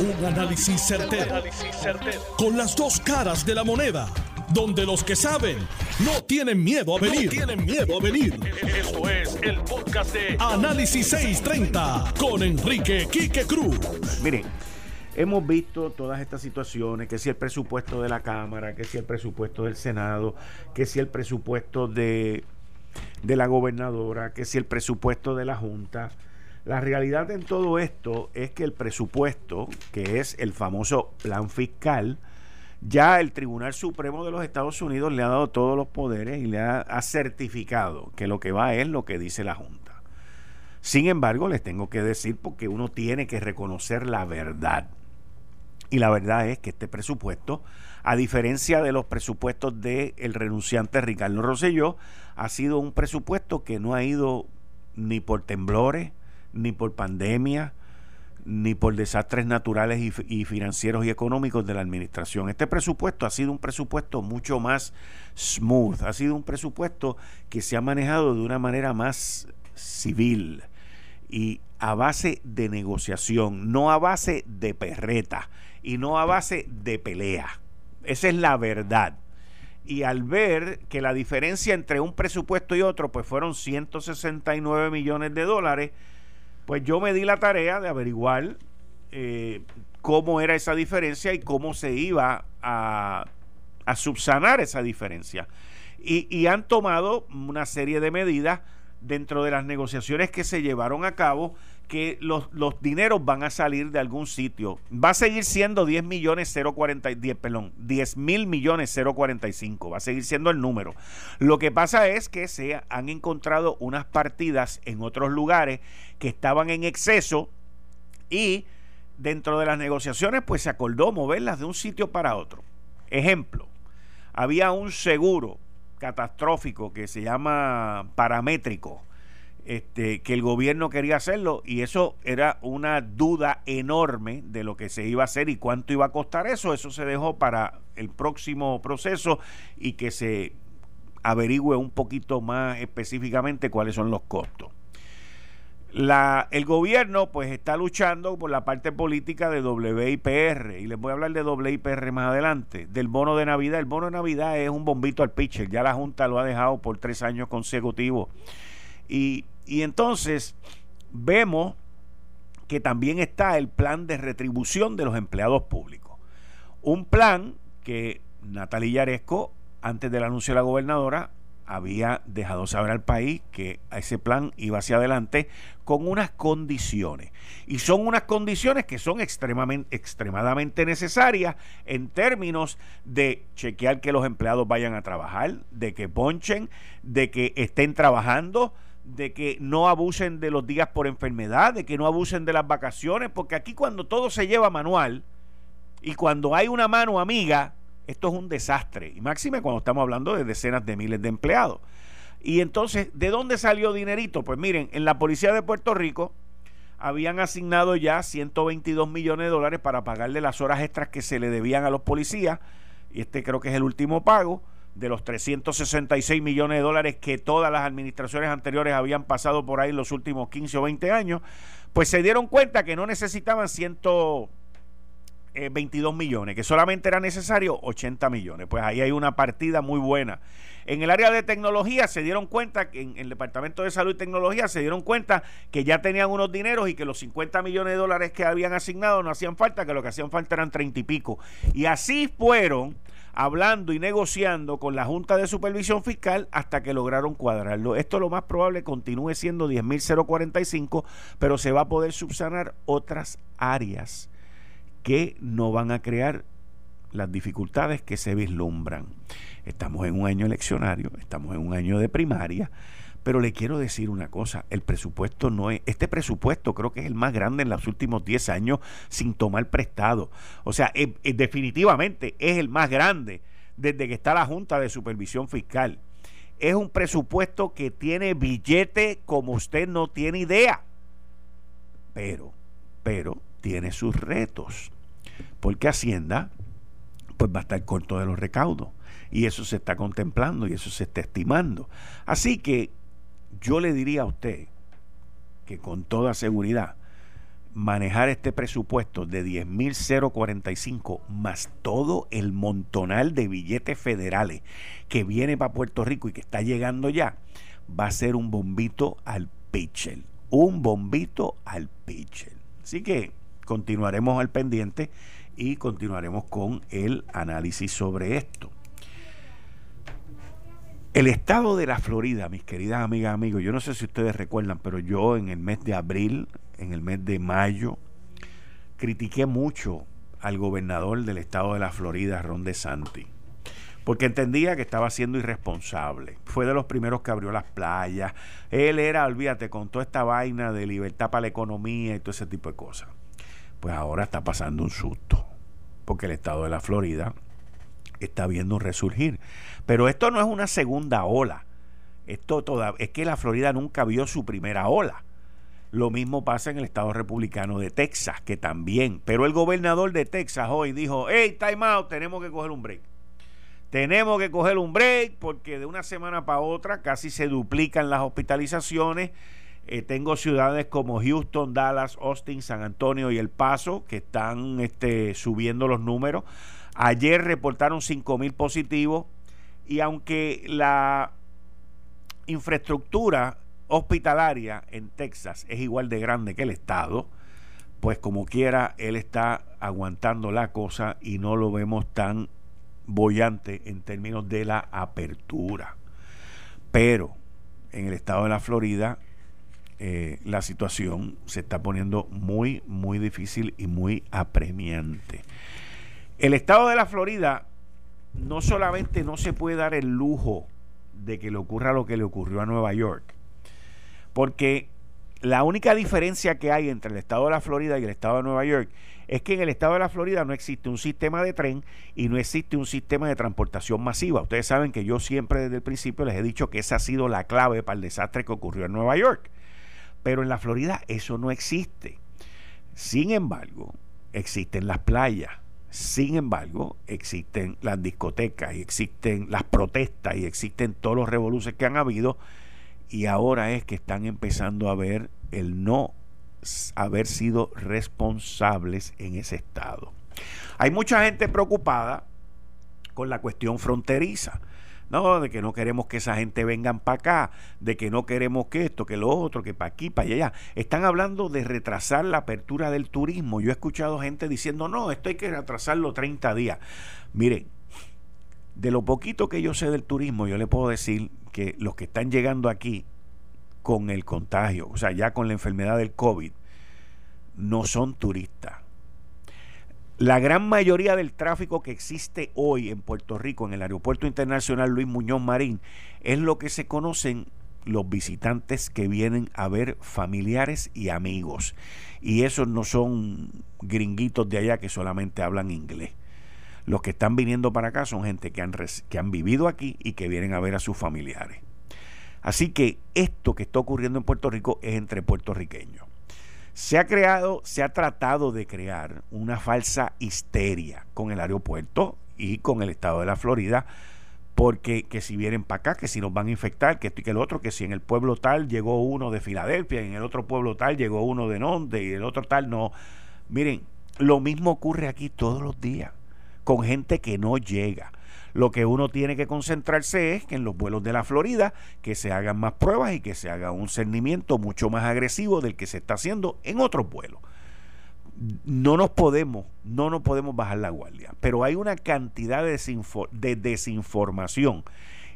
Un análisis certero, Con las dos caras de la moneda. Donde los que saben no tienen miedo a venir. tienen miedo a venir. Esto es el podcast de Análisis 630 con Enrique Quique Cruz. Miren, hemos visto todas estas situaciones, que si el presupuesto de la Cámara, que si el presupuesto del Senado, que si el presupuesto de, de la gobernadora, que si el presupuesto de la Junta la realidad en todo esto es que el presupuesto, que es el famoso plan fiscal, ya el Tribunal Supremo de los Estados Unidos le ha dado todos los poderes y le ha, certificado que lo que va es lo que dice la Junta. Sin embargo, les tengo que decir porque uno tiene que reconocer la verdad. Y la verdad es que este presupuesto, a diferencia de los presupuestos del el renunciante Ricardo Rosselló, ha sido un presupuesto que no ha ido ni por temblores, ni por pandemia, ni por desastres naturales y, financieros y económicos de la administración. Este presupuesto ha sido un presupuesto mucho más smooth, ha sido un presupuesto que se ha manejado de una manera más civil y a base de negociación, no a base de perreta y no a base de pelea. Esa es la verdad. Y al ver que la diferencia entre un presupuesto y otro pues fueron 169 millones de dólares, pues yo me di la tarea de averiguar eh, cómo era esa diferencia y cómo se iba a, subsanar esa diferencia. Y, han tomado una serie de medidas dentro de las negociaciones que se llevaron a cabo que los, los dineros van a salir de algún sitio. Va a seguir siendo 10 millones 040, 10, perdón, 10 mil millones 045. Va a seguir siendo el número. Lo que pasa es que se han encontrado unas partidas en otros lugares que estaban en exceso y dentro de las negociaciones pues se acordó moverlas de un sitio para otro. Ejemplo, había un seguro catastrófico que se llama paramétrico este, que el gobierno quería hacerlo y eso era una duda enorme de lo que se iba a hacer y cuánto iba a costar eso. Eso se dejó para el próximo proceso y que se averigüe un poquito más específicamente cuáles son los costos. El gobierno pues está luchando por la parte política de WIPR y les voy a hablar de WIPR más adelante, del bono de Navidad. El bono de Navidad es un bombito al pitcher, ya la Junta lo ha dejado por tres años consecutivos. Y y entonces vemos que también está el plan de retribución de los empleados públicos. Un plan que Natalia Yaresco, antes del anuncio de la gobernadora, había dejado saber al país que ese plan iba hacia adelante con unas condiciones. Y son unas condiciones que son extremadamente, extremadamente necesarias en términos de chequear que los empleados vayan a trabajar, de que ponchen, de que estén trabajando, de que no abusen de los días por enfermedad, de que no abusen de las vacaciones, porque aquí cuando todo se lleva manual y cuando hay una mano amiga, esto es un desastre. Y máxime cuando estamos hablando de decenas de miles de empleados. Y entonces, ¿de dónde salió dinerito? Pues miren, en la policía de Puerto Rico habían asignado ya 122 millones de dólares para pagarle las horas extras que se le debían a los policías. Y este creo que es el último pago de los 366 millones de dólares que todas las administraciones anteriores habían pasado por ahí en los últimos 15 o 20 años, pues se dieron cuenta que no necesitaban 122 eh, millones, que solamente era necesario 80 millones. Pues ahí hay una partida muy buena. En el área de tecnología se dieron cuenta, en el Departamento de Salud y Tecnología se dieron cuenta que ya tenían unos dineros y que los 50 millones de dólares que habían asignado no hacían falta, que lo que hacían falta eran 30 y pico. Y así fueron hablando y negociando con la Junta de Supervisión Fiscal hasta que lograron cuadrarlo. Esto lo más probable continúe siendo 10.045, pero se va a poder subsanar otras áreas que no van a crear las dificultades que se vislumbran. Estamos en un año eleccionario, estamos en un año de primaria pero le quiero decir una cosa, el presupuesto no es, este presupuesto creo que es el más grande en los últimos 10 años sin tomar prestado. O sea, definitivamente es el más grande desde que está la Junta de Supervisión Fiscal. Es un presupuesto que tiene billete como usted no tiene idea. Pero, pero tiene sus retos. Porque Hacienda pues va a estar corto de los recaudos. Y eso se está contemplando y eso se está estimando. Así que yo le diría a usted que con toda seguridad manejar este presupuesto de 10.045 más todo el montonal de billetes federales que viene para Puerto Rico y que está llegando ya, va a ser un bombito al pitcher. Un bombito al pitcher. Así que continuaremos al pendiente y continuaremos con el análisis sobre esto. El estado de la Florida, mis queridas amigas, amigos, yo no sé si ustedes recuerdan, pero yo en el mes de abril, en el mes de mayo, critiqué mucho al gobernador del estado de la Florida, Ron DeSantis, porque entendía que estaba siendo irresponsable. Fue de los primeros que abrió las playas. Él era, olvídate, con toda esta vaina de libertad para la economía y todo ese tipo de cosas. Pues ahora está pasando un susto, porque el estado de la Florida está viendo resurgir. Pero esto no es una segunda ola. Esto toda, es que la Florida nunca vio su primera ola. Lo mismo pasa en el estado republicano de Texas, que también. Pero el gobernador de Texas hoy dijo, hey, time out, tenemos que coger un break. Tenemos que coger un break porque de una semana para otra casi se duplican las hospitalizaciones. Eh, tengo ciudades como Houston, Dallas, Austin, San Antonio y El Paso que están este, subiendo los números. Ayer reportaron 5.000 positivos y aunque la infraestructura hospitalaria en Texas es igual de grande que el estado, pues como quiera, él está aguantando la cosa y no lo vemos tan bollante en términos de la apertura. Pero en el estado de la Florida eh, la situación se está poniendo muy, muy difícil y muy apremiante. El estado de la Florida no solamente no se puede dar el lujo de que le ocurra lo que le ocurrió a Nueva York, porque la única diferencia que hay entre el estado de la Florida y el estado de Nueva York es que en el estado de la Florida no existe un sistema de tren y no existe un sistema de transportación masiva. Ustedes saben que yo siempre desde el principio les he dicho que esa ha sido la clave para el desastre que ocurrió en Nueva York. Pero en la Florida eso no existe. Sin embargo, existen las playas sin embargo, existen las discotecas y existen las protestas y existen todos los revoluciones que han habido y ahora es que están empezando a ver el no haber sido responsables en ese estado. Hay mucha gente preocupada con la cuestión fronteriza. No, de que no queremos que esa gente vengan para acá, de que no queremos que esto, que lo otro, que para aquí, para allá. Están hablando de retrasar la apertura del turismo. Yo he escuchado gente diciendo, no, esto hay que retrasarlo 30 días. Miren, de lo poquito que yo sé del turismo, yo le puedo decir que los que están llegando aquí con el contagio, o sea, ya con la enfermedad del COVID, no son turistas la gran mayoría del tráfico que existe hoy en Puerto Rico, en el Aeropuerto Internacional Luis Muñoz Marín, es lo que se conocen los visitantes que vienen a ver familiares y amigos. Y esos no son gringuitos de allá que solamente hablan inglés. Los que están viniendo para acá son gente que han, que han vivido aquí y que vienen a ver a sus familiares. Así que esto que está ocurriendo en Puerto Rico es entre puertorriqueños. Se ha creado, se ha tratado de crear una falsa histeria con el aeropuerto y con el estado de la Florida, porque que si vienen para acá, que si nos van a infectar, que esto y que el otro, que si en el pueblo tal llegó uno de Filadelfia, en el otro pueblo tal llegó uno de Nonde y el otro tal no. Miren, lo mismo ocurre aquí todos los días, con gente que no llega. Lo que uno tiene que concentrarse es que en los vuelos de la Florida que se hagan más pruebas y que se haga un cernimiento mucho más agresivo del que se está haciendo en otros vuelos. No nos podemos, no nos podemos bajar la guardia, pero hay una cantidad de, de desinformación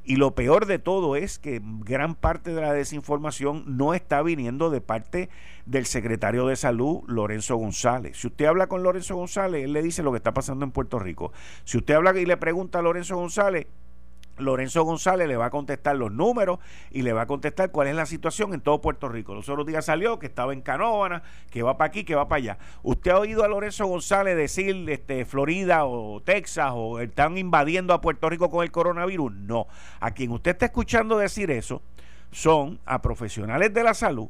y lo peor de todo es que gran parte de la desinformación no está viniendo de parte del secretario de Salud, Lorenzo González. Si usted habla con Lorenzo González, él le dice lo que está pasando en Puerto Rico. Si usted habla y le pregunta a Lorenzo González, Lorenzo González le va a contestar los números y le va a contestar cuál es la situación en todo Puerto Rico. Los otros días salió que estaba en Canóvana, que va para aquí, que va para allá. ¿Usted ha oído a Lorenzo González decir este, Florida o Texas o están invadiendo a Puerto Rico con el coronavirus? No. A quien usted está escuchando decir eso son a profesionales de la salud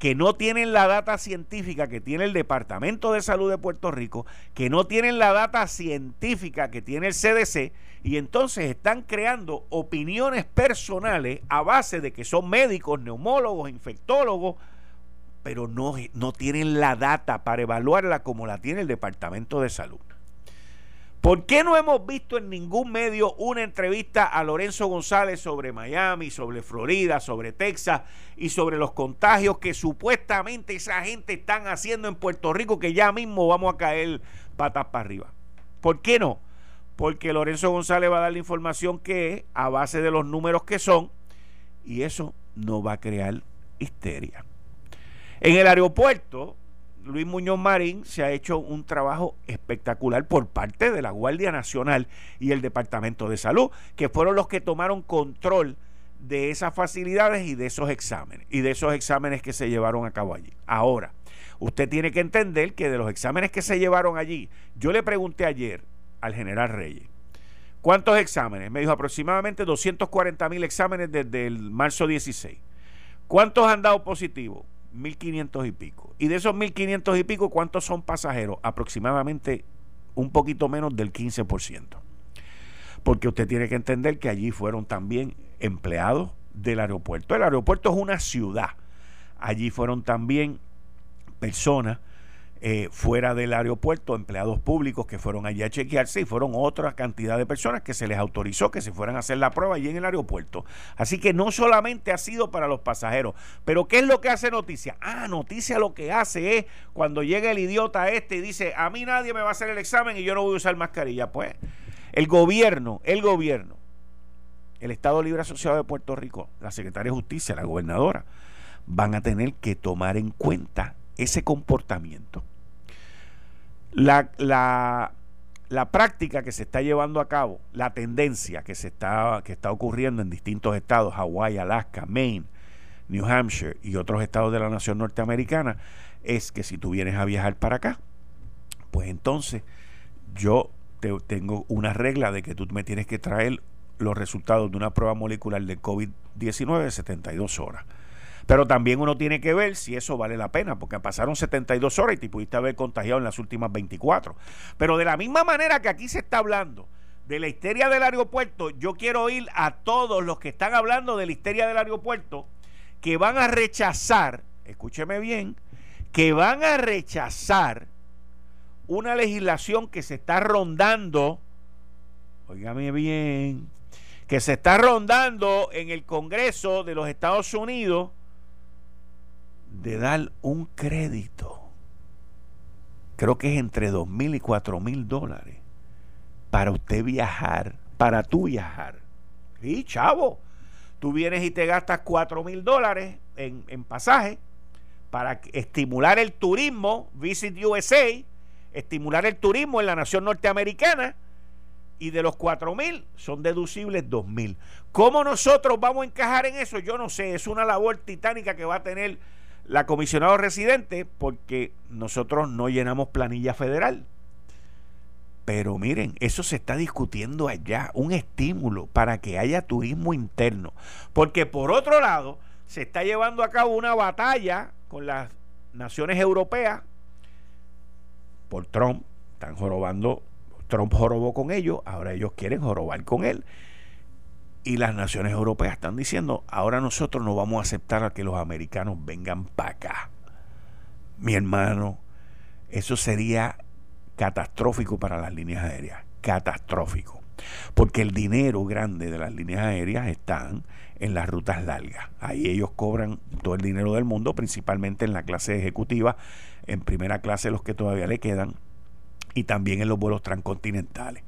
que no tienen la data científica que tiene el Departamento de Salud de Puerto Rico, que no tienen la data científica que tiene el CDC, y entonces están creando opiniones personales a base de que son médicos, neumólogos, infectólogos, pero no, no tienen la data para evaluarla como la tiene el Departamento de Salud. ¿Por qué no hemos visto en ningún medio una entrevista a Lorenzo González sobre Miami, sobre Florida, sobre Texas y sobre los contagios que supuestamente esa gente están haciendo en Puerto Rico que ya mismo vamos a caer patas para arriba? ¿Por qué no? Porque Lorenzo González va a dar la información que es a base de los números que son y eso no va a crear histeria. En el aeropuerto, Luis Muñoz Marín se ha hecho un trabajo espectacular por parte de la Guardia Nacional y el Departamento de Salud, que fueron los que tomaron control de esas facilidades y de esos exámenes, y de esos exámenes que se llevaron a cabo allí. Ahora, usted tiene que entender que de los exámenes que se llevaron allí, yo le pregunté ayer al general Reyes, ¿cuántos exámenes? Me dijo aproximadamente 240 mil exámenes desde el marzo 16. ¿Cuántos han dado positivo? 1.500 y pico. Y de esos 1.500 y pico, ¿cuántos son pasajeros? Aproximadamente un poquito menos del 15%. Porque usted tiene que entender que allí fueron también empleados del aeropuerto. El aeropuerto es una ciudad. Allí fueron también personas eh, fuera del aeropuerto, empleados públicos que fueron allí a chequearse y fueron otra cantidad de personas que se les autorizó que se fueran a hacer la prueba allí en el aeropuerto. Así que no solamente ha sido para los pasajeros, pero ¿qué es lo que hace noticia? Ah, noticia lo que hace es cuando llega el idiota este y dice, a mí nadie me va a hacer el examen y yo no voy a usar mascarilla. Pues el gobierno, el gobierno, el Estado Libre Asociado de Puerto Rico, la Secretaria de Justicia, la gobernadora, van a tener que tomar en cuenta ese comportamiento. La, la, la, práctica que se está llevando a cabo, la tendencia que se está, que está ocurriendo en distintos estados, Hawái, Alaska, Maine, New Hampshire y otros estados de la nación norteamericana, es que si tú vienes a viajar para acá, pues entonces yo te, tengo una regla de que tú me tienes que traer los resultados de una prueba molecular de COVID-19 de 72 horas. Pero también uno tiene que ver si eso vale la pena, porque pasaron 72 horas y te pudiste haber contagiado en las últimas 24. Pero de la misma manera que aquí se está hablando de la histeria del aeropuerto, yo quiero oír a todos los que están hablando de la histeria del aeropuerto que van a rechazar, escúcheme bien, que van a rechazar una legislación que se está rondando, oígame bien, que se está rondando en el Congreso de los Estados Unidos de dar un crédito, creo que es entre dos mil y cuatro mil dólares, para usted viajar, para tú viajar. Y chavo, tú vienes y te gastas cuatro mil dólares en, en pasaje para estimular el turismo, Visit USA, estimular el turismo en la nación norteamericana y de los cuatro mil son deducibles dos mil. ¿Cómo nosotros vamos a encajar en eso? Yo no sé, es una labor titánica que va a tener la comisionado residente porque nosotros no llenamos planilla federal. Pero miren, eso se está discutiendo allá, un estímulo para que haya turismo interno. Porque por otro lado, se está llevando a cabo una batalla con las naciones europeas por Trump. Están jorobando, Trump jorobó con ellos, ahora ellos quieren jorobar con él. Y las naciones europeas están diciendo, ahora nosotros no vamos a aceptar a que los americanos vengan para acá. Mi hermano, eso sería catastrófico para las líneas aéreas, catastrófico. Porque el dinero grande de las líneas aéreas están en las rutas largas. Ahí ellos cobran todo el dinero del mundo, principalmente en la clase ejecutiva, en primera clase los que todavía le quedan, y también en los vuelos transcontinentales.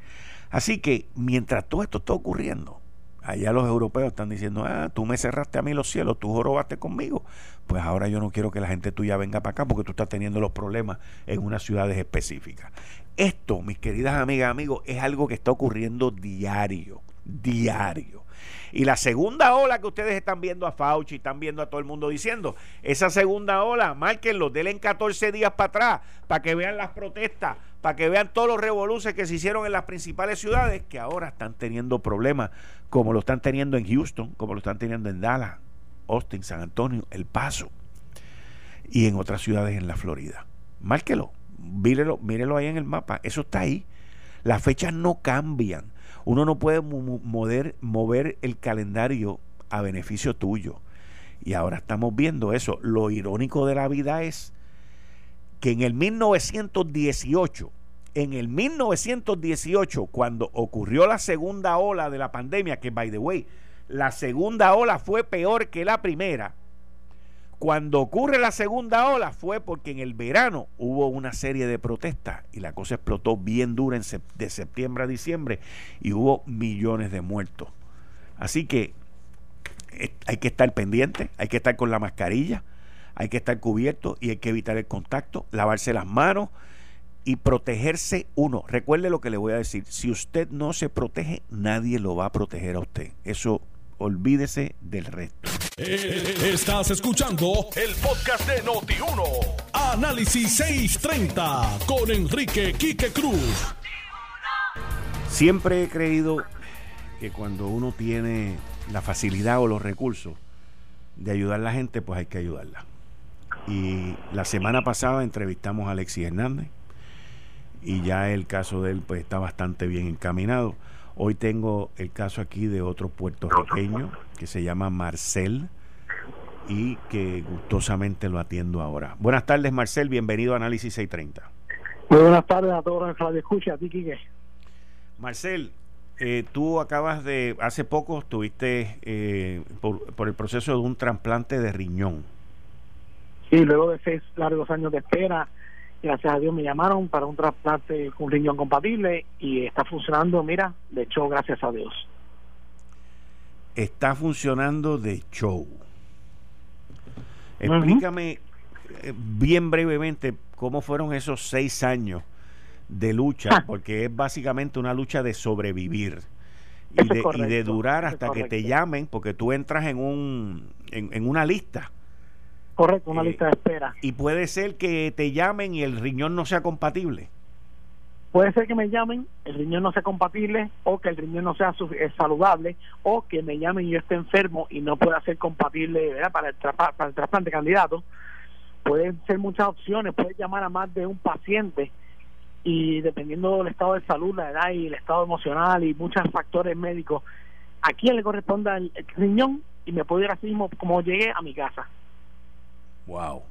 Así que mientras todo esto está ocurriendo, Allá los europeos están diciendo, ah, tú me cerraste a mí los cielos, tú jorobaste conmigo. Pues ahora yo no quiero que la gente tuya venga para acá porque tú estás teniendo los problemas en unas ciudades específicas. Esto, mis queridas amigas, amigos, es algo que está ocurriendo diario, diario. Y la segunda ola que ustedes están viendo a Fauci, están viendo a todo el mundo diciendo, esa segunda ola, márquenlo, denle 14 días para atrás, para que vean las protestas, para que vean todos los revoluciones que se hicieron en las principales ciudades, que ahora están teniendo problemas, como lo están teniendo en Houston, como lo están teniendo en Dallas, Austin, San Antonio, El Paso, y en otras ciudades en la Florida. Márquelo, mírelo, mírelo ahí en el mapa, eso está ahí. Las fechas no cambian. Uno no puede mover, mover el calendario a beneficio tuyo. Y ahora estamos viendo eso. Lo irónico de la vida es que en el 1918, en el 1918, cuando ocurrió la segunda ola de la pandemia, que by the way, la segunda ola fue peor que la primera, cuando ocurre la segunda ola fue porque en el verano hubo una serie de protestas y la cosa explotó bien dura de septiembre a diciembre y hubo millones de muertos. Así que eh, hay que estar pendiente, hay que estar con la mascarilla, hay que estar cubierto y hay que evitar el contacto, lavarse las manos y protegerse uno. Recuerde lo que le voy a decir, si usted no se protege, nadie lo va a proteger a usted. Eso olvídese del resto. Eh, estás escuchando el podcast de Noti1. Análisis 630 con Enrique Quique Cruz. Siempre he creído que cuando uno tiene la facilidad o los recursos de ayudar a la gente, pues hay que ayudarla. Y la semana pasada entrevistamos a Alexis Hernández y ya el caso de él pues está bastante bien encaminado. Hoy tengo el caso aquí de otro puertorriqueño que se llama Marcel y que gustosamente lo atiendo ahora. Buenas tardes, Marcel. Bienvenido a Análisis 630. Muy buenas tardes a todos los que escucha. A ti, Quique. Marcel, eh, tú acabas de, hace poco estuviste eh, por, el proceso de un trasplante de riñón. Sí, luego de seis largos años de espera, gracias a Dios me llamaron para un trasplante con riñón compatible y está funcionando, mira, de hecho, gracias a Dios. Está funcionando de show. Explícame eh, bien brevemente cómo fueron esos seis años de lucha, ah. porque es básicamente una lucha de sobrevivir y, de, durar hasta que te llamen, porque tú entras en, un, en una lista Correcto, una eh, lista de espera. Y puede ser que te llamen y el riñón no sea compatible. Puede ser que me llamen, el riñón no sea compatible, o que el riñón no sea saludable, o que me llamen y yo esté enfermo y no pueda ser compatible para el, para el trasplante candidato. Pueden ser muchas opciones, puedes llamar a más de un paciente y dependiendo del estado de salud, la edad y el estado emocional y muchos factores médicos, a quién le corresponda el, riñón y me puedo ir así mismo como llegué a mi casa. Wow.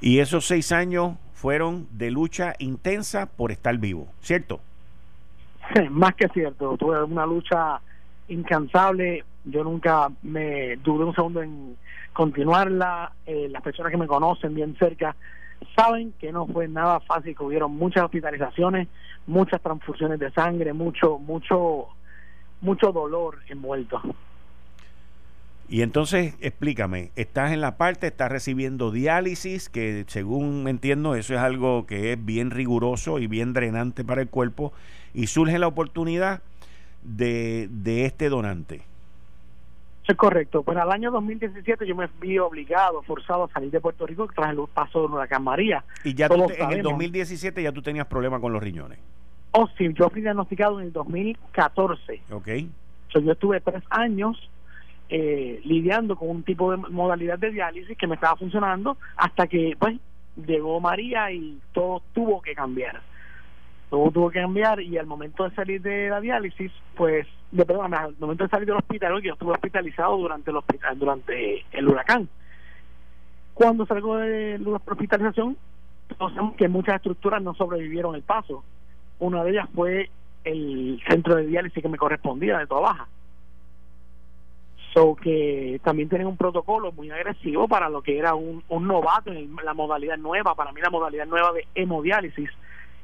Y esos seis años fueron de lucha intensa por estar vivo, ¿cierto? Sí, más que cierto. Tuve una lucha incansable. Yo nunca me dudé un segundo en continuarla. Eh, las personas que me conocen bien cerca saben que no fue nada fácil, que hubieron muchas hospitalizaciones, muchas transfusiones de sangre, mucho, mucho, mucho dolor envuelto. Y entonces, explícame, estás en la parte, estás recibiendo diálisis, que según entiendo eso es algo que es bien riguroso y bien drenante para el cuerpo, y surge la oportunidad de, de este donante. Es correcto. Pues al año 2017 yo me vi obligado, forzado a salir de Puerto Rico tras el paso de huracán María. Y ya en el 2017 ya tú tenías problemas con los riñones. Oh, sí, yo fui diagnosticado en el 2014. Ok. yo estuve tres años eh, lidiando con un tipo de modalidad de diálisis que me estaba funcionando hasta que pues llegó María y todo tuvo que cambiar. Todo tuvo que cambiar y al momento de salir de la diálisis pues de, perdón, al momento de salir del hospital yo estuve hospitalizado durante el hospital durante el huracán. Cuando salgo de la hospitalización sabemos que muchas estructuras no sobrevivieron el paso. Una de ellas fue el centro de diálisis que me correspondía de toda baja So que también tienen un protocolo muy agresivo para lo que era un, un novato en la modalidad nueva. Para mí la modalidad nueva de hemodiálisis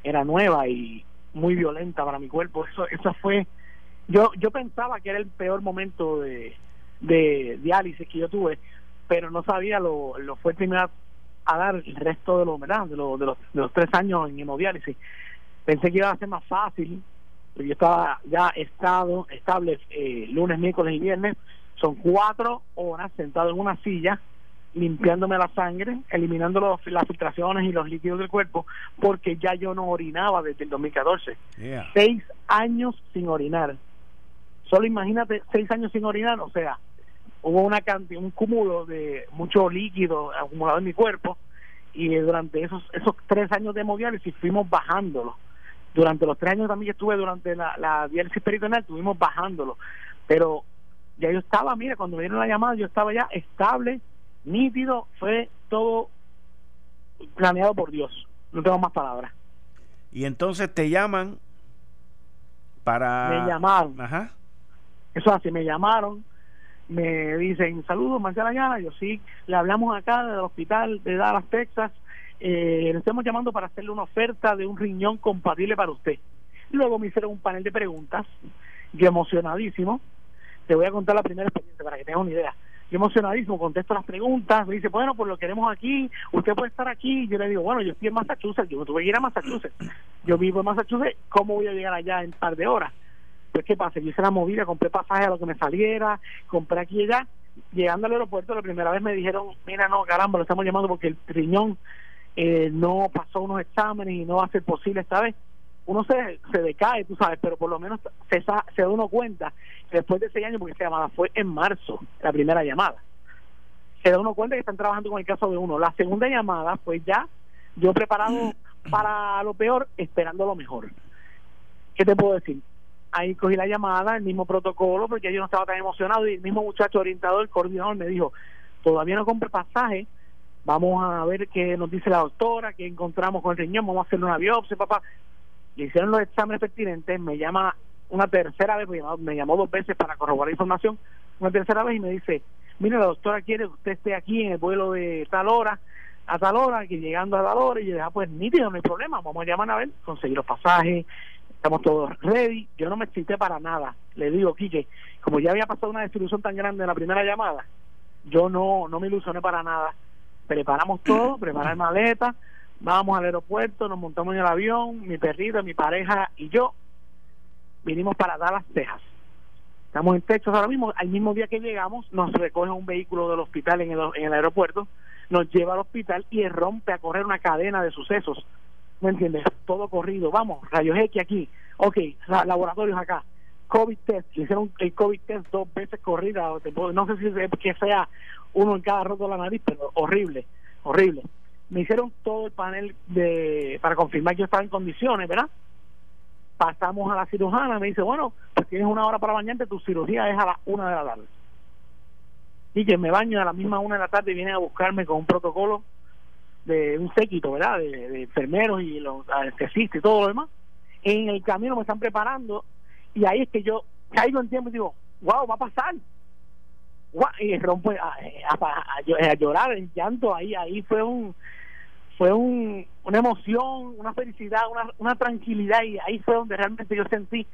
era nueva y muy violenta para mi cuerpo. Eso, eso fue, yo, yo pensaba que era el peor momento de, de diálisis que yo tuve, pero no sabía lo, lo fuerte que me a dar el resto de, lo, ¿verdad? De, lo, de, los, de los tres años en hemodiálisis. Pensé que iba a ser más fácil, yo estaba ya estado, estable eh, lunes, miércoles y viernes, son cuatro horas sentado en una silla limpiándome la sangre, eliminando los, las filtraciones y los líquidos del cuerpo, porque ya yo no orinaba desde el 2014. Seis años sin orinar. Solo imagínate seis años sin orinar, o sea, hubo una cantidad, un cúmulo de mucho líquido acumulado en mi cuerpo y durante esos esos tres años de hemodiálisis fuimos bajándolo. Durante los tres años también que estuve durante la, la diálisis peritoneal, estuvimos bajándolo. Pero ya yo estaba, mira, cuando me dieron la llamada, yo estaba ya estable, nítido, fue todo planeado por Dios. No tengo más palabras. Y entonces te llaman para... Me llamaron. Ajá. Eso así, me llamaron, me dicen, saludos, Marcela Ayala, yo sí, le hablamos acá del hospital de Dallas, Texas, eh, le estamos llamando para hacerle una oferta de un riñón compatible para usted. Luego me hicieron un panel de preguntas, yo emocionadísimo, te voy a contar la primera experiencia para que tengas una idea. Yo emocionadísimo, contesto las preguntas, me dice, bueno, pues lo queremos aquí, usted puede estar aquí. Yo le digo, bueno, yo estoy en Massachusetts, yo me tuve que ir a Massachusetts. Yo vivo en Massachusetts, ¿cómo voy a llegar allá en un par de horas? Pues, ¿qué pasa? Yo hice la movida, compré pasaje a lo que me saliera, compré aquí y allá. Llegando al aeropuerto, la primera vez me dijeron, mira, no, caramba, lo estamos llamando porque el riñón eh, no pasó unos exámenes y no va a ser posible esta vez uno se, se decae, tú sabes, pero por lo menos se, se da uno cuenta después de seis años, porque esa llamada fue en marzo, la primera llamada. Se da uno cuenta que están trabajando con el caso de uno. La segunda llamada, pues ya yo preparado para lo peor, esperando lo mejor. ¿Qué te puedo decir? Ahí cogí la llamada, el mismo protocolo, porque yo no estaba tan emocionado y el mismo muchacho orientador, el coordinador, me dijo, todavía no compré pasaje, vamos a ver qué nos dice la doctora, qué encontramos con el riñón, vamos a hacer una biopsia, papá le hicieron los exámenes pertinentes, me llama una tercera vez, me llamó, dos veces para corroborar información, una tercera vez y me dice, mire, la doctora quiere que usted esté aquí en el vuelo de tal hora, a tal hora, que llegando a tal hora, y yo dije, ah, pues nítido, no hay problema, vamos a llamar a ver, conseguir los pasajes, estamos todos ready, yo no me excité para nada, le digo, Quique, como ya había pasado una desilusión tan grande en la primera llamada, yo no, no me ilusioné para nada, preparamos todo, preparar maleta, Vamos al aeropuerto, nos montamos en el avión, mi perrito, mi pareja y yo vinimos para Dallas, Texas. Estamos en Texas ahora mismo. Al mismo día que llegamos, nos recoge un vehículo del hospital en el, en el aeropuerto, nos lleva al hospital y rompe a correr una cadena de sucesos. ¿Me entiendes? Todo corrido. Vamos, rayos X aquí. Ok, laboratorios acá. COVID test. Le hicieron el COVID test dos veces corrida. No sé si que sea uno en cada roto de la nariz, pero horrible, horrible me hicieron todo el panel de para confirmar que yo estaba en condiciones, ¿verdad? Pasamos a la cirujana, me dice, bueno, pues tienes una hora para bañarte, tu cirugía es a las una de la tarde. Y que me baño a la misma una de la tarde y vienen a buscarme con un protocolo de un séquito, ¿verdad? De, enfermeros y los anestesistas y todo lo demás. En el camino me están preparando y ahí es que yo caigo en tiempo y digo, wow, va a pasar y rompo a, a, llorar en llanto ahí ahí fue un fue un, una emoción, una felicidad, una, una tranquilidad y ahí fue donde realmente yo sentí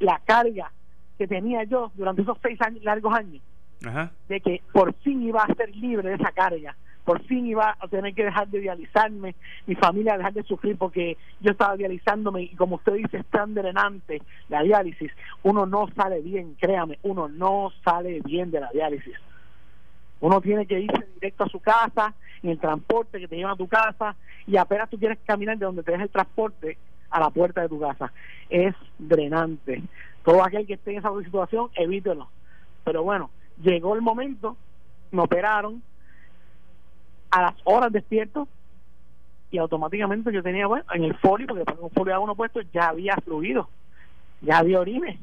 la carga que tenía yo durante esos seis años, largos años, de que por fin iba a ser libre de esa carga, por fin iba a tener que dejar de dializarme, mi familia dejar de sufrir porque yo estaba dializándome y como usted dice es tan drenante la diálisis, uno no sale bien, créame, uno no sale bien de la diálisis. Uno tiene que irse directo a su casa, en el transporte que te lleva a tu casa, y apenas tú quieres caminar de donde te deja el transporte a la puerta de tu casa. Es drenante. Todo aquel que esté en esa situación, evítelo. Pero bueno, llegó el momento, me operaron a las horas despierto y automáticamente yo tenía, bueno, en el folio, porque después un folio a uno puesto, ya había fluido, ya había orines,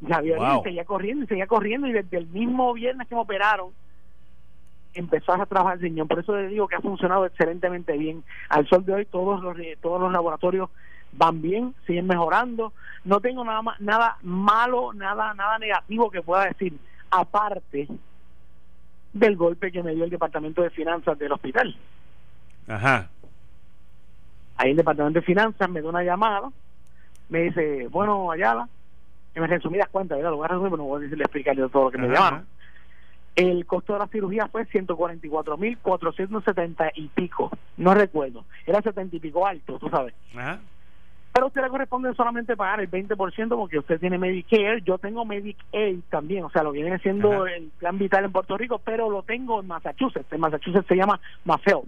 ya había orines, seguía corriendo y seguía corriendo y desde el mismo viernes que me operaron, empezó a trabajar el riñón. Por eso le digo que ha funcionado excelentemente bien. Al sol de hoy todos los todos los laboratorios van bien, siguen mejorando. No tengo nada más, nada malo, nada nada negativo que pueda decir aparte del golpe que me dio el departamento de finanzas del hospital. Ajá. Ahí el departamento de finanzas me da una llamada, me dice, bueno, Ayala, en resumidas cuentas, ¿verdad? Lo voy a resumir, pero no voy a decirle explicarle todo lo que me llamaron el costo de la cirugía fue 144.470 y pico, no recuerdo, era 70 y pico alto, tú sabes. Pero a usted le corresponde solamente pagar el 20% porque usted tiene Medicare, yo tengo Medicaid también, o sea, lo viene siendo el plan vital en Puerto Rico, pero lo tengo en Massachusetts, en Massachusetts se llama Mafeo.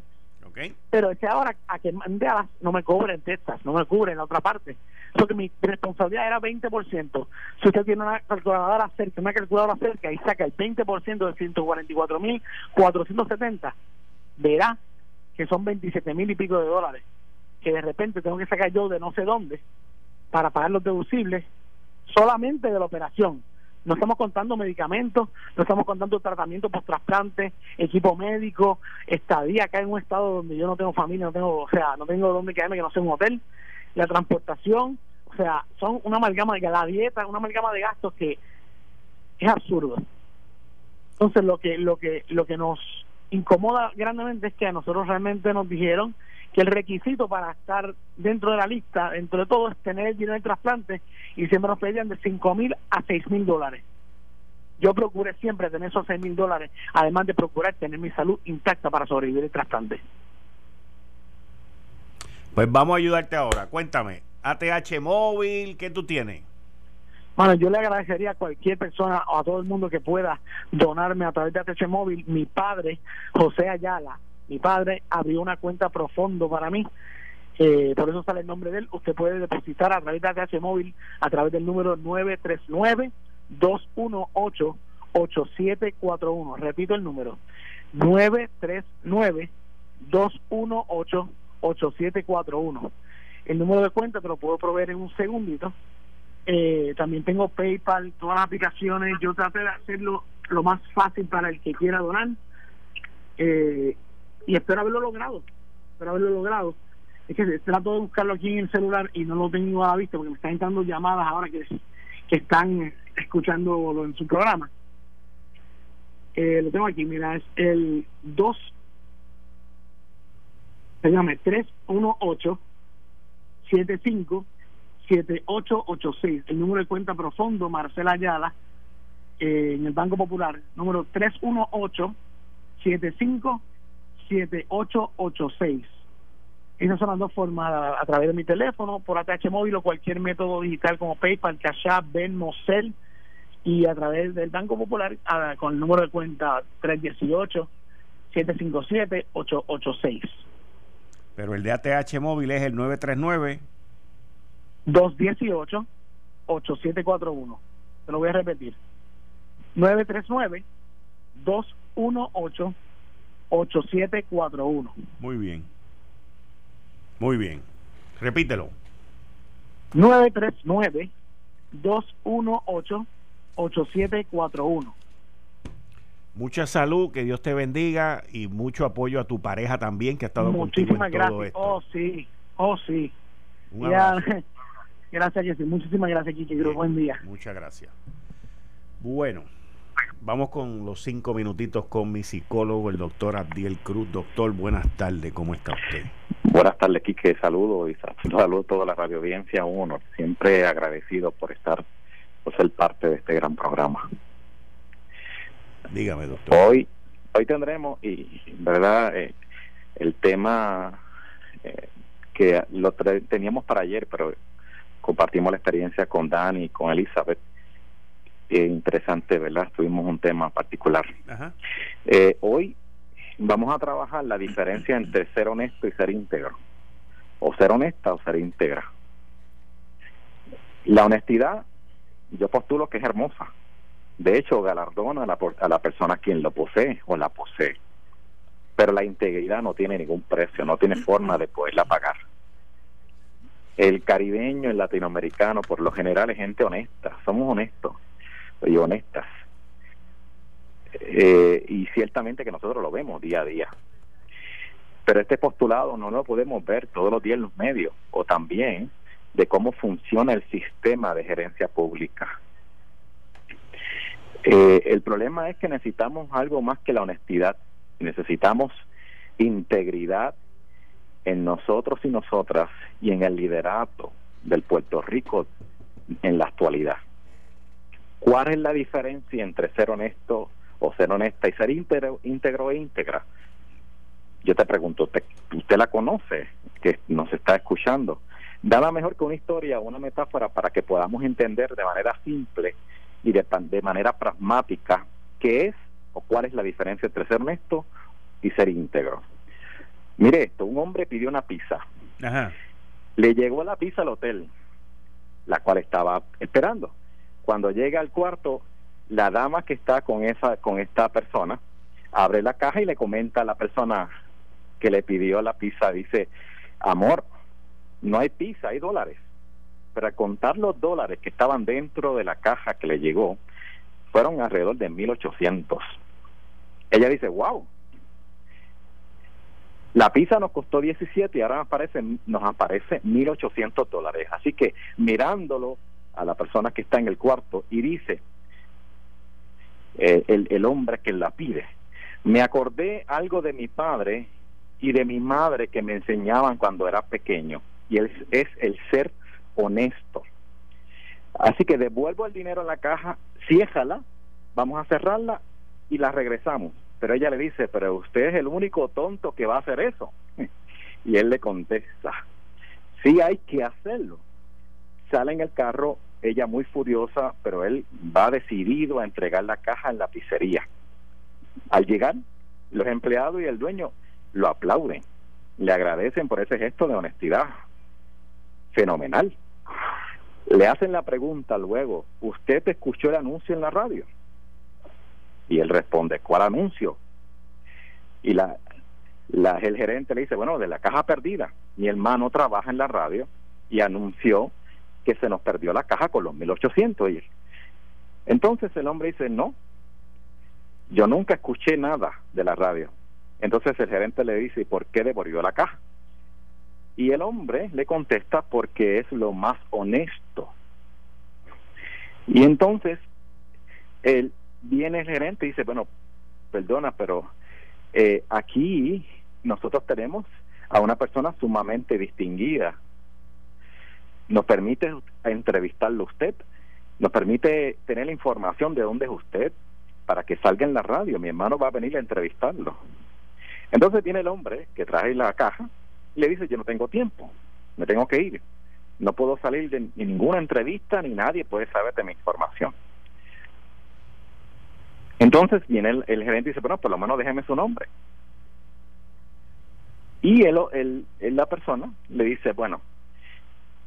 Pero ese ahora a que mande no me cobre en Texas, no me cubre en la otra parte. Porque mi responsabilidad era 20%. Si usted tiene una calculadora cerca, una calculadora cerca y saca el 20% de 144.470, verá que son 27 mil y pico de dólares que de repente tengo que sacar yo de no sé dónde para pagar los deducibles solamente de la operación No estamos contando medicamentos, no estamos contando tratamiento post trasplante, equipo médico, estadía acá en un estado donde yo no tengo familia, no tengo, o sea, no tengo dónde quedarme, que no sea un hotel, la transportación, o sea, son una amalgama de la dieta, una amalgama de gastos que es absurdo. Entonces lo que lo que lo que nos incomoda grandemente es que a nosotros realmente nos dijeron que el requisito para estar dentro de la lista, dentro de todo, es tener el dinero del trasplante y siempre nos pedían de 5 mil a 6 mil dólares. Yo procuré siempre tener esos 6 mil dólares, además de procurar tener mi salud intacta para sobrevivir el trasplante. Pues vamos a ayudarte ahora. Cuéntame, ATH móvil, ¿qué tú tienes? Bueno, yo le agradecería a cualquier persona o a todo el mundo que pueda donarme a través de ATH móvil. Mi padre, José Ayala, mi padre abrió una cuenta profundo para mí. Eh, por eso sale el nombre de él. Usted puede depositar a través de ATH móvil a través del número 939-218-8741. Repito el número. 939-218-8741. El número de cuenta te lo puedo proveer en un segundito. Eh, también tengo PayPal, todas las aplicaciones. Yo traté de hacerlo lo más fácil para el que quiera donar. Eh, y espero haberlo logrado. Espero haberlo logrado. Es que trato de buscarlo aquí en el celular y no lo tengo a la vista porque me están entrando llamadas ahora que, que están escuchando en su programa. Eh, lo tengo aquí, mira, es el 2, se llama 318 75 7886, el número de cuenta profundo Marcela Ayala eh, en el Banco Popular, número 318 75 7886. Esas son las dos formas a, través de mi teléfono, por ATH móvil o cualquier método digital como PayPal, Cash App, Venmo, Cell y a través del Banco Popular con el número de cuenta 318 757 886. Pero el de ATH móvil es el 939 218 8741. Te lo voy a repetir. 939 218 8741. Muy bien. Muy bien. Repítelo. 939 218 8741. Mucha salud, que Dios te bendiga y mucho apoyo a tu pareja también que ha estado Muchísimas contigo en todo gracias. esto. Oh, sí. Oh, sí. Un Ya, gracias, Jessy. Muchísimas gracias, Kiki. Bien, Buen día. Muchas gracias. Bueno, vamos con los cinco minutitos con mi psicólogo, el doctor Abdiel Cruz. Doctor, buenas tardes, ¿cómo está usted? Buenas tardes, Quique. Saludos y saludo a toda la radio audiencia. Un honor. Siempre agradecido por estar, por ser parte de este gran programa. Dígame, doctor. Hoy, hoy tendremos, y verdad, eh, el tema eh, que lo teníamos para ayer, pero compartimos la experiencia con Dani y con Elizabeth. Interesante, ¿verdad? Tuvimos un tema particular. Ajá. Eh, hoy vamos a trabajar la diferencia entre ser honesto y ser íntegro. O ser honesta o ser íntegra. La honestidad, yo postulo que es hermosa. De hecho, galardona a la, a la persona quien lo posee o la posee. Pero la integridad no tiene ningún precio, no tiene forma de poderla pagar. El caribeño, el latinoamericano, por lo general es gente honesta, somos honestos y honestas. Eh, y ciertamente que nosotros lo vemos día a día. Pero este postulado no lo podemos ver todos los días en los medios, o también de cómo funciona el sistema de gerencia pública. Eh, el problema es que necesitamos algo más que la honestidad, necesitamos integridad en nosotros y nosotras y en el liderato del Puerto Rico en la actualidad. ¿Cuál es la diferencia entre ser honesto o ser honesta y ser íntegro, íntegro e íntegra? Yo te pregunto, ¿usted, usted la conoce, que nos está escuchando? Nada mejor que una historia o una metáfora para que podamos entender de manera simple y de, de manera pragmática qué es o cuál es la diferencia entre ser honesto y ser íntegro. Mire esto, un hombre pidió una pizza, Ajá. le llegó la pizza al hotel, la cual estaba esperando. Cuando llega al cuarto, la dama que está con esa con esta persona abre la caja y le comenta a la persona que le pidió la pizza, dice, amor, no hay pizza, hay dólares. Pero al contar los dólares que estaban dentro de la caja que le llegó, fueron alrededor de 1800. Ella dice, wow, la pizza nos costó 17 y ahora nos aparece, nos aparece 1.800 dólares. Así que mirándolo a la persona que está en el cuarto y dice, eh, el, el hombre que la pide, me acordé algo de mi padre y de mi madre que me enseñaban cuando era pequeño y es, es el ser honesto. Así que devuelvo el dinero en la caja, ciéjala, vamos a cerrarla y la regresamos. Pero ella le dice, pero usted es el único tonto que va a hacer eso. Y él le contesta, sí hay que hacerlo. Sale en el carro, ella muy furiosa, pero él va decidido a entregar la caja en la pizzería. Al llegar, los empleados y el dueño lo aplauden, le agradecen por ese gesto de honestidad. Fenomenal. Le hacen la pregunta luego, ¿usted escuchó el anuncio en la radio? Y él responde, ¿cuál anuncio? Y la, la, el gerente le dice, bueno, de la caja perdida. Mi hermano trabaja en la radio y anunció que se nos perdió la caja con los 1800. Y entonces el hombre dice, no, yo nunca escuché nada de la radio. Entonces el gerente le dice, ¿y por qué devolvió la caja? Y el hombre le contesta, porque es lo más honesto. Y entonces él viene el gerente y dice, bueno, perdona, pero eh, aquí nosotros tenemos a una persona sumamente distinguida. Nos permite entrevistarlo usted, nos permite tener la información de dónde es usted para que salga en la radio. Mi hermano va a venir a entrevistarlo. Entonces viene el hombre que trae la caja y le dice, yo no tengo tiempo, me tengo que ir. No puedo salir de ninguna entrevista ni nadie puede saber de mi información. Entonces viene el, gerente y dice, bueno, por lo menos déjeme su nombre. Y él, el, la persona le dice, bueno,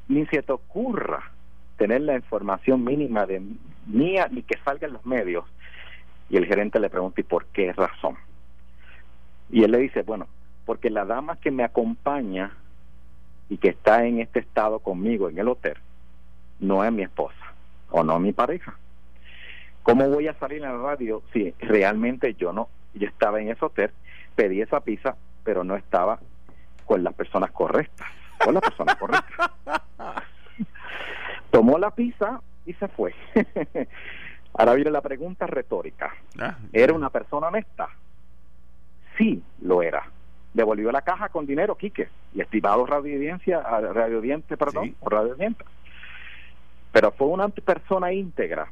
ni se te ocurra tener la información mínima de mía ni que salga en los medios. Y el gerente le pregunta, ¿y por qué razón? Y él le dice, bueno, porque la dama que me acompaña y que está en este estado conmigo en el hotel no es mi esposa o no mi pareja. ¿Cómo voy a salir en la radio si realmente yo no, yo estaba en ese hotel, pedí esa pizza, pero no estaba con las personas correctas, con las personas correctas? Tomó la pizza y se fue. Ahora viene la pregunta retórica. Ah, ¿Era una persona honesta? Sí, lo era. Devolvió la caja con dinero, Quique, y estimado radio audiencia, radio perdón, radio Pero fue una persona íntegra,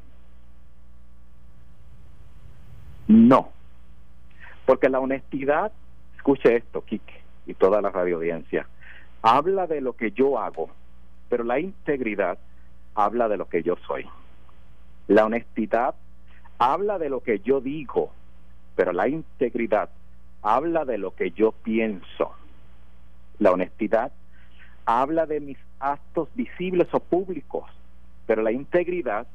no, porque la honestidad, escuche esto, Kike, y toda la radioaudiencia, habla de lo que yo hago, pero la integridad habla de lo que yo soy. La honestidad habla de lo que yo digo, pero la integridad habla de lo que yo pienso. La honestidad habla de mis actos visibles o públicos, pero la integridad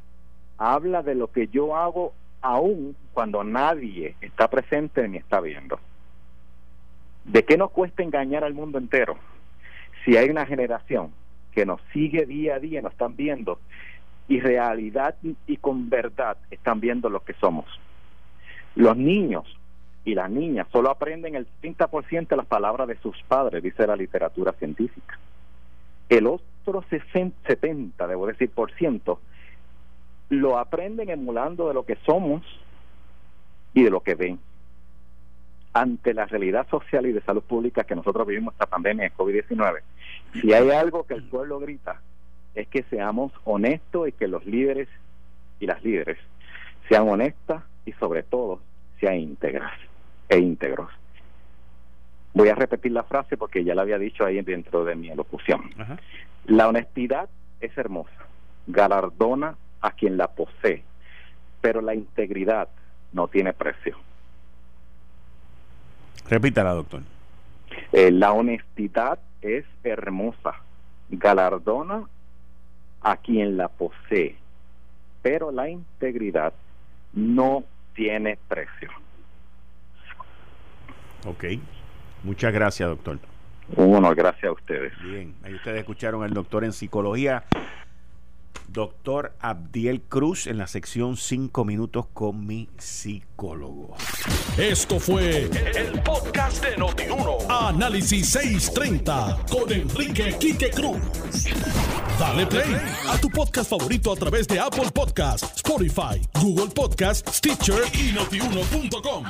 habla de lo que yo hago aún cuando nadie está presente ni está viendo. ¿De qué nos cuesta engañar al mundo entero si hay una generación que nos sigue día a día, nos están viendo y realidad y con verdad están viendo lo que somos? Los niños y las niñas solo aprenden el 30% de las palabras de sus padres, dice la literatura científica. El otro 60, 70, debo decir, por ciento, lo aprenden emulando de lo que somos y de lo que ven. Ante la realidad social y de salud pública que nosotros vivimos esta pandemia de COVID-19, si hay algo que el pueblo grita, es que seamos honestos y que los líderes y las líderes sean honestas y sobre todo sean íntegras e íntegros. Voy a repetir la frase porque ya la había dicho ahí dentro de mi elocución. La honestidad es hermosa, galardona a quien la posee, pero la integridad no tiene precio. Repítala, doctor. Eh, la honestidad es hermosa, galardona a quien la posee, pero la integridad no tiene precio. Ok, muchas gracias, doctor. Uno, gracias a ustedes. Bien, ahí ustedes escucharon al doctor en psicología doctor Abdiel Cruz en la sección 5 minutos con mi psicólogo. Esto fue el, podcast de Notiuno. Análisis 630 con Enrique Quique Cruz. Dale play a tu podcast favorito a través de Apple Podcasts, Spotify, Google Podcasts, Stitcher y notiuno.com.